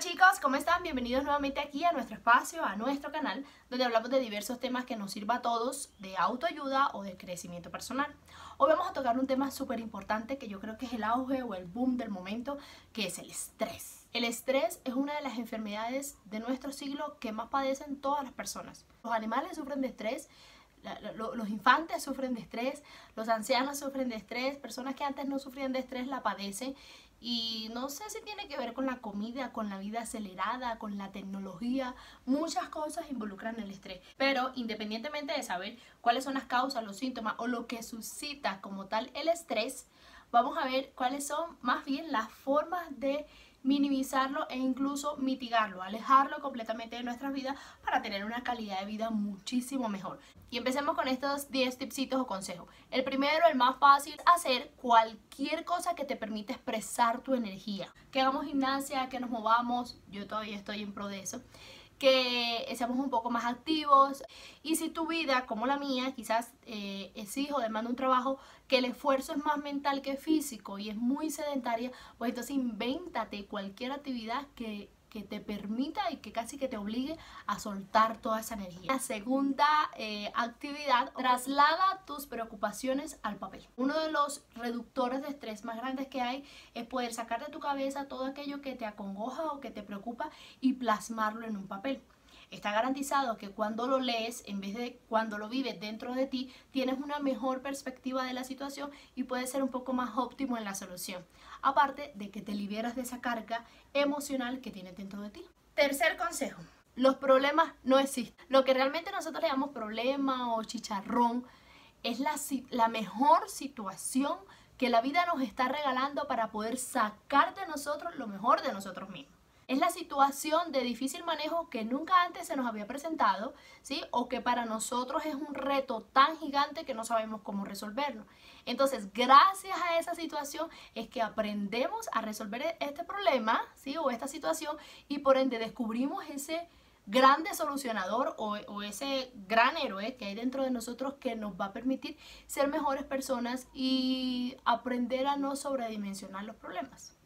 chicos, ¿cómo están? Bienvenidos nuevamente aquí a nuestro espacio, a nuestro canal, donde hablamos de diversos temas que nos sirva a todos de autoayuda o de crecimiento personal. Hoy vamos a tocar un tema súper importante que yo creo que es el auge o el boom del momento, que es el estrés. El estrés es una de las enfermedades de nuestro siglo que más padecen todas las personas. Los animales sufren de estrés, los infantes sufren de estrés, los ancianos sufren de estrés, personas que antes no sufrían de estrés la padecen y no sé si tiene que ver con la comida, con la vida acelerada, con la tecnología. Muchas cosas involucran el estrés. Pero independientemente de saber cuáles son las causas, los síntomas o lo que suscita como tal el estrés, vamos a ver cuáles son más bien las formas de minimizarlo e incluso mitigarlo, alejarlo completamente de nuestras vidas para tener una calidad de vida muchísimo mejor. Y empecemos con estos 10 tipsitos o consejos. El primero, el más fácil, hacer cualquier cosa que te permita expresar tu energía. Que hagamos gimnasia, que nos movamos, yo todavía estoy en pro de eso que seamos un poco más activos. Y si tu vida, como la mía, quizás eh, es hijo, demanda un trabajo que el esfuerzo es más mental que físico y es muy sedentaria, pues entonces invéntate cualquier actividad que que te permita y que casi que te obligue a soltar toda esa energía. La segunda eh, actividad, traslada tus preocupaciones al papel. Uno de los reductores de estrés más grandes que hay es poder sacar de tu cabeza todo aquello que te acongoja o que te preocupa y plasmarlo en un papel. Está garantizado que cuando lo lees, en vez de cuando lo vives dentro de ti, tienes una mejor perspectiva de la situación y puedes ser un poco más óptimo en la solución. Aparte de que te liberas de esa carga emocional que tienes dentro de ti. Tercer consejo. Los problemas no existen. Lo que realmente nosotros le llamamos problema o chicharrón es la, la mejor situación que la vida nos está regalando para poder sacar de nosotros lo mejor de nosotros mismos es la situación de difícil manejo que nunca antes se nos había presentado, ¿sí? O que para nosotros es un reto tan gigante que no sabemos cómo resolverlo. Entonces, gracias a esa situación es que aprendemos a resolver este problema, ¿sí? O esta situación y por ende descubrimos ese grande solucionador o, o, ese gran héroe que hay dentro de nosotros que nos va a permitir ser mejores personas y aprender a no sobredimensionar los problemas.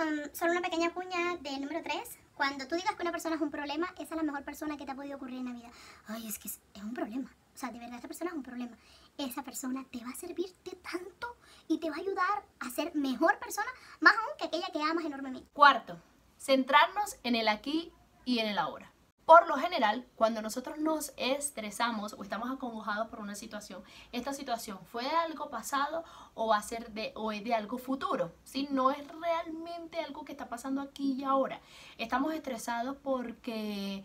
Um, solo una pequeña cuña de número 3. Cuando tú digas que una persona es un problema, esa es la mejor persona que te ha podido ocurrir en la vida. Ay, es que es, un problema. O sea, de verdad, esta persona es un problema. Esa persona te va a servir de tanto y te va a ayudar a ser mejor persona, más aún que aquella que amas enormemente. Cuarto, centrarnos en el aquí y en el ahora. Por lo general, cuando nosotros nos estresamos o estamos acongojados por una situación, esta situación fue de algo pasado o va a ser de, o de algo futuro, ¿sí? No es realmente algo que está pasando aquí y ahora. Estamos estresados porque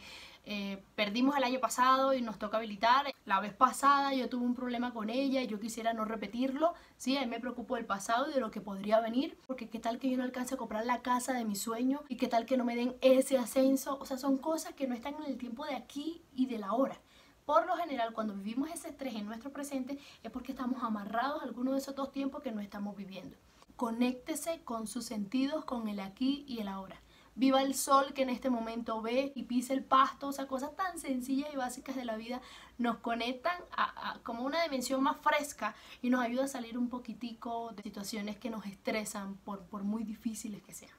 eh, perdimos el año pasado y nos toca habilitar. La vez pasada yo tuve un problema con ella y yo quisiera no repetirlo. Sí, a mí me preocupo del pasado y de lo que podría venir. Porque qué tal que yo no alcance a comprar la casa de mi sueño y qué tal que no me den ese ascenso. O sea, son cosas que no están en el tiempo de aquí y de la hora. Por lo general, cuando vivimos ese estrés en nuestro presente es porque estamos amarrados a alguno de esos dos tiempos que no estamos viviendo. Conéctese con sus sentidos, con el aquí y el ahora viva el sol que en este momento ve y pise el pasto, o sea, cosas tan sencillas y básicas de la vida nos conectan a, como una dimensión más fresca y nos ayuda a salir un poquitico de situaciones que nos estresan por, por muy difíciles que sean.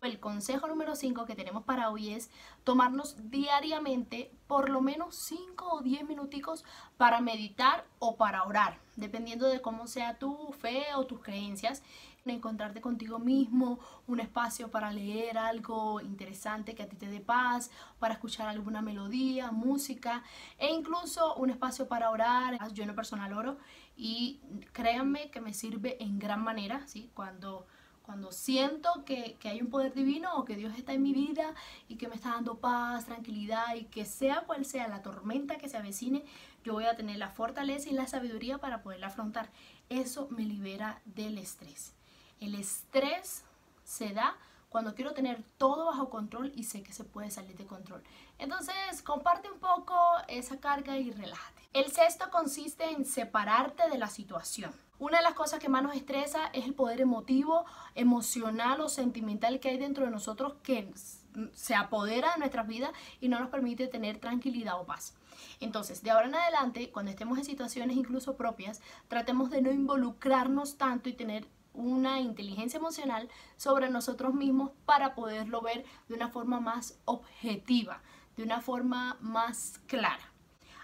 El consejo número 5 que tenemos para hoy es tomarnos diariamente por lo menos 5 o 10 minuticos para meditar o para orar, dependiendo de cómo sea tu fe o tus creencias encontrarte contigo mismo, un espacio para leer algo interesante que a ti te dé paz, para escuchar alguna melodía, música e incluso un espacio para orar. Yo en lo personal oro y créanme que me sirve en gran manera, ¿sí? Cuando cuando siento que, que, hay un poder divino o que Dios está en mi vida y que me está dando paz, tranquilidad y que sea cual sea la tormenta que se avecine, yo voy a tener la fortaleza y la sabiduría para poderla afrontar. Eso me libera del estrés. El estrés se da cuando quiero tener todo bajo control y sé que se puede salir de control. Entonces, comparte un poco esa carga y relájate. El sexto consiste en separarte de la situación. Una de las cosas que más nos estresa es el poder emotivo, emocional o sentimental que hay dentro de nosotros que se apodera de nuestras vidas y no nos permite tener tranquilidad o paz. Entonces, de ahora en adelante, cuando estemos en situaciones incluso propias, tratemos de no involucrarnos tanto y tener una inteligencia emocional sobre nosotros mismos para poderlo ver de una forma más objetiva, de una forma más clara.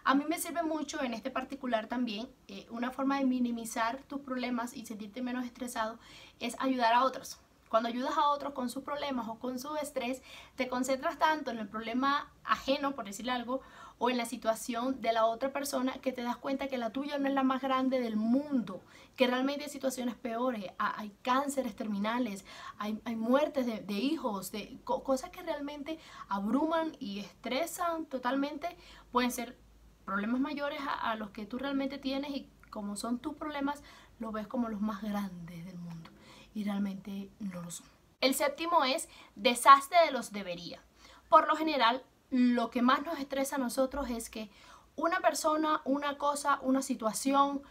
A mí me sirve mucho en este particular también eh, una forma de minimizar tus problemas y sentirte menos estresado es ayudar a otros. Cuando ayudas a otros con sus problemas o con su estrés, te concentras tanto en el problema ajeno, por decirle algo, o en la situación de la otra persona que te das cuenta que la tuya no es la más grande del mundo, que realmente hay situaciones peores, hay cánceres terminales, hay, muertes de, hijos, de cosas que realmente abruman y estresan totalmente, pueden ser problemas mayores a los que tú realmente tienes y como son tus problemas, los ves como los más grandes del mundo y realmente no lo son. El séptimo es desastre de los debería. Por lo general, lo que más nos estresa a nosotros es que una persona, una cosa, una situación,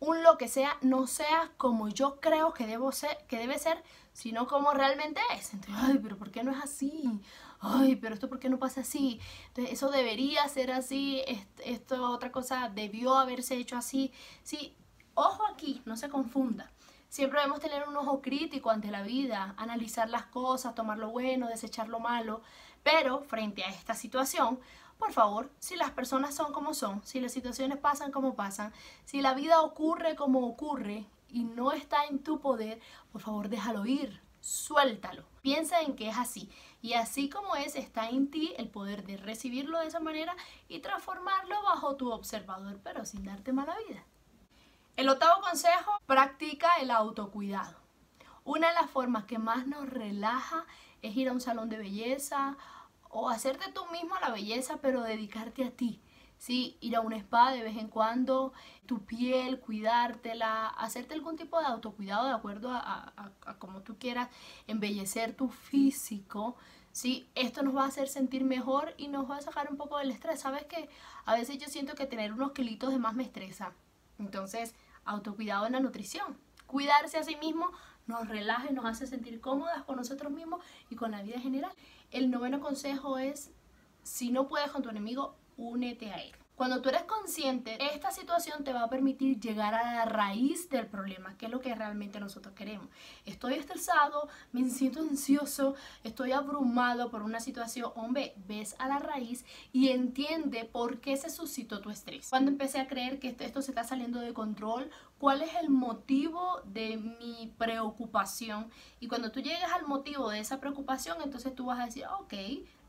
un lo que sea, no sea como yo creo que, debo ser, que debe ser, sino como realmente es. Entonces, ay, pero ¿por qué no es así? Ay, pero esto ¿por qué no pasa así? Entonces, eso debería ser así, esto, otra cosa debió haberse hecho así. Sí, ojo aquí, no se confunda. Siempre debemos tener un ojo crítico ante la vida, analizar las cosas, tomar lo bueno, desechar lo malo, pero frente a esta situación, por favor, si las personas son como son, si las situaciones pasan como pasan, si la vida ocurre como ocurre y no está en tu poder, por favor déjalo ir, suéltalo. Piensa en que es así. Y así como es, está en ti el poder de recibirlo de esa manera y transformarlo bajo tu observador, pero sin darte mala vida. El octavo consejo, practica el autocuidado. Una de las formas que más nos relaja es ir a un salón de belleza o hacerte tú mismo la belleza, pero dedicarte a ti. Sí, ir a un spa de vez en cuando, tu piel, cuidártela, hacerte algún tipo de autocuidado de acuerdo a, a, como tú quieras, embellecer tu físico. Sí, esto nos va a hacer sentir mejor y nos va a sacar un poco del estrés. Sabes que a veces yo siento que tener unos kilitos de más me estresa. Entonces, autocuidado en la nutrición. Cuidarse a sí mismo nos relaja y nos hace sentir cómodas con nosotros mismos y con la vida en general. El noveno consejo es, si no puedes con tu enemigo, únete a él. Cuando tú eres consciente, esta situación te va a permitir llegar a la raíz del problema, que es lo que realmente nosotros queremos. Estoy estresado, me siento ansioso, estoy abrumado por una situación. Hombre, ves a la raíz y entiende por qué se suscitó tu estrés. Cuando empecé a creer que esto se está saliendo de control, cuál es el motivo de mi preocupación. Y cuando tú llegas al motivo de esa preocupación, entonces tú vas a decir, ok,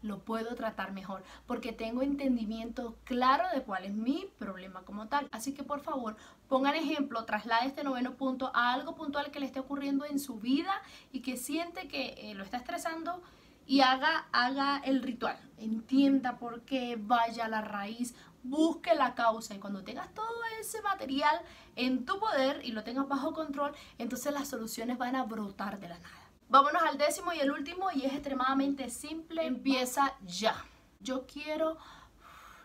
lo puedo tratar mejor porque tengo entendimiento claro de cuál es mi problema como tal. Así que por favor, pongan ejemplo, traslade este noveno punto a algo puntual que le esté ocurriendo en su vida y que siente que eh, lo está estresando y haga, haga el ritual. Entienda por qué, vaya a la raíz, busque la causa y cuando tengas todo ese material en tu poder y lo tengas bajo control, entonces las soluciones van a brotar de la nada. Vámonos al décimo y el último y es extremadamente simple. Empieza ya. Yo quiero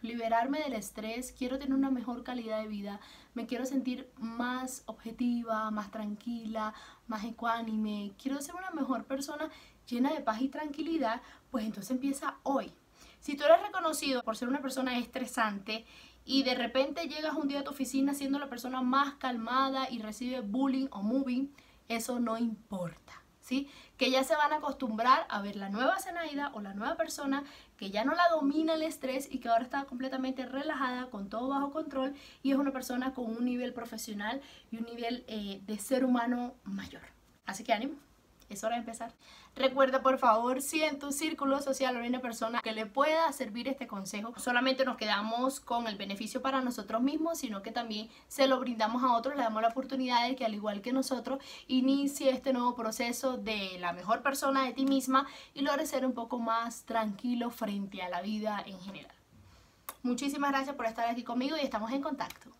liberarme del estrés, quiero tener una mejor calidad de vida, me quiero sentir más objetiva, más tranquila, más ecuánime, quiero ser una mejor persona llena de paz y tranquilidad, pues entonces empieza hoy. Si tú eres reconocido por ser una persona estresante y de repente llegas un día a tu oficina siendo la persona más calmada y recibe bullying o moving, eso no importa. Que ya se van a acostumbrar a ver la nueva Zenaida o la nueva persona que ya no la domina el estrés y que ahora está completamente relajada, con todo bajo control y es una persona con un nivel profesional y un nivel eh, de ser humano mayor. Así que ánimo es hora de empezar. Recuerda por favor si en tu círculo social hay una persona que le pueda servir este consejo, solamente nos quedamos con el beneficio para nosotros mismos, sino que también se lo brindamos a otros, le damos la oportunidad de que al igual que nosotros inicie este nuevo proceso de la mejor persona de ti misma y logres ser un poco más tranquilo frente a la vida en general. Muchísimas gracias por estar aquí conmigo y estamos en contacto.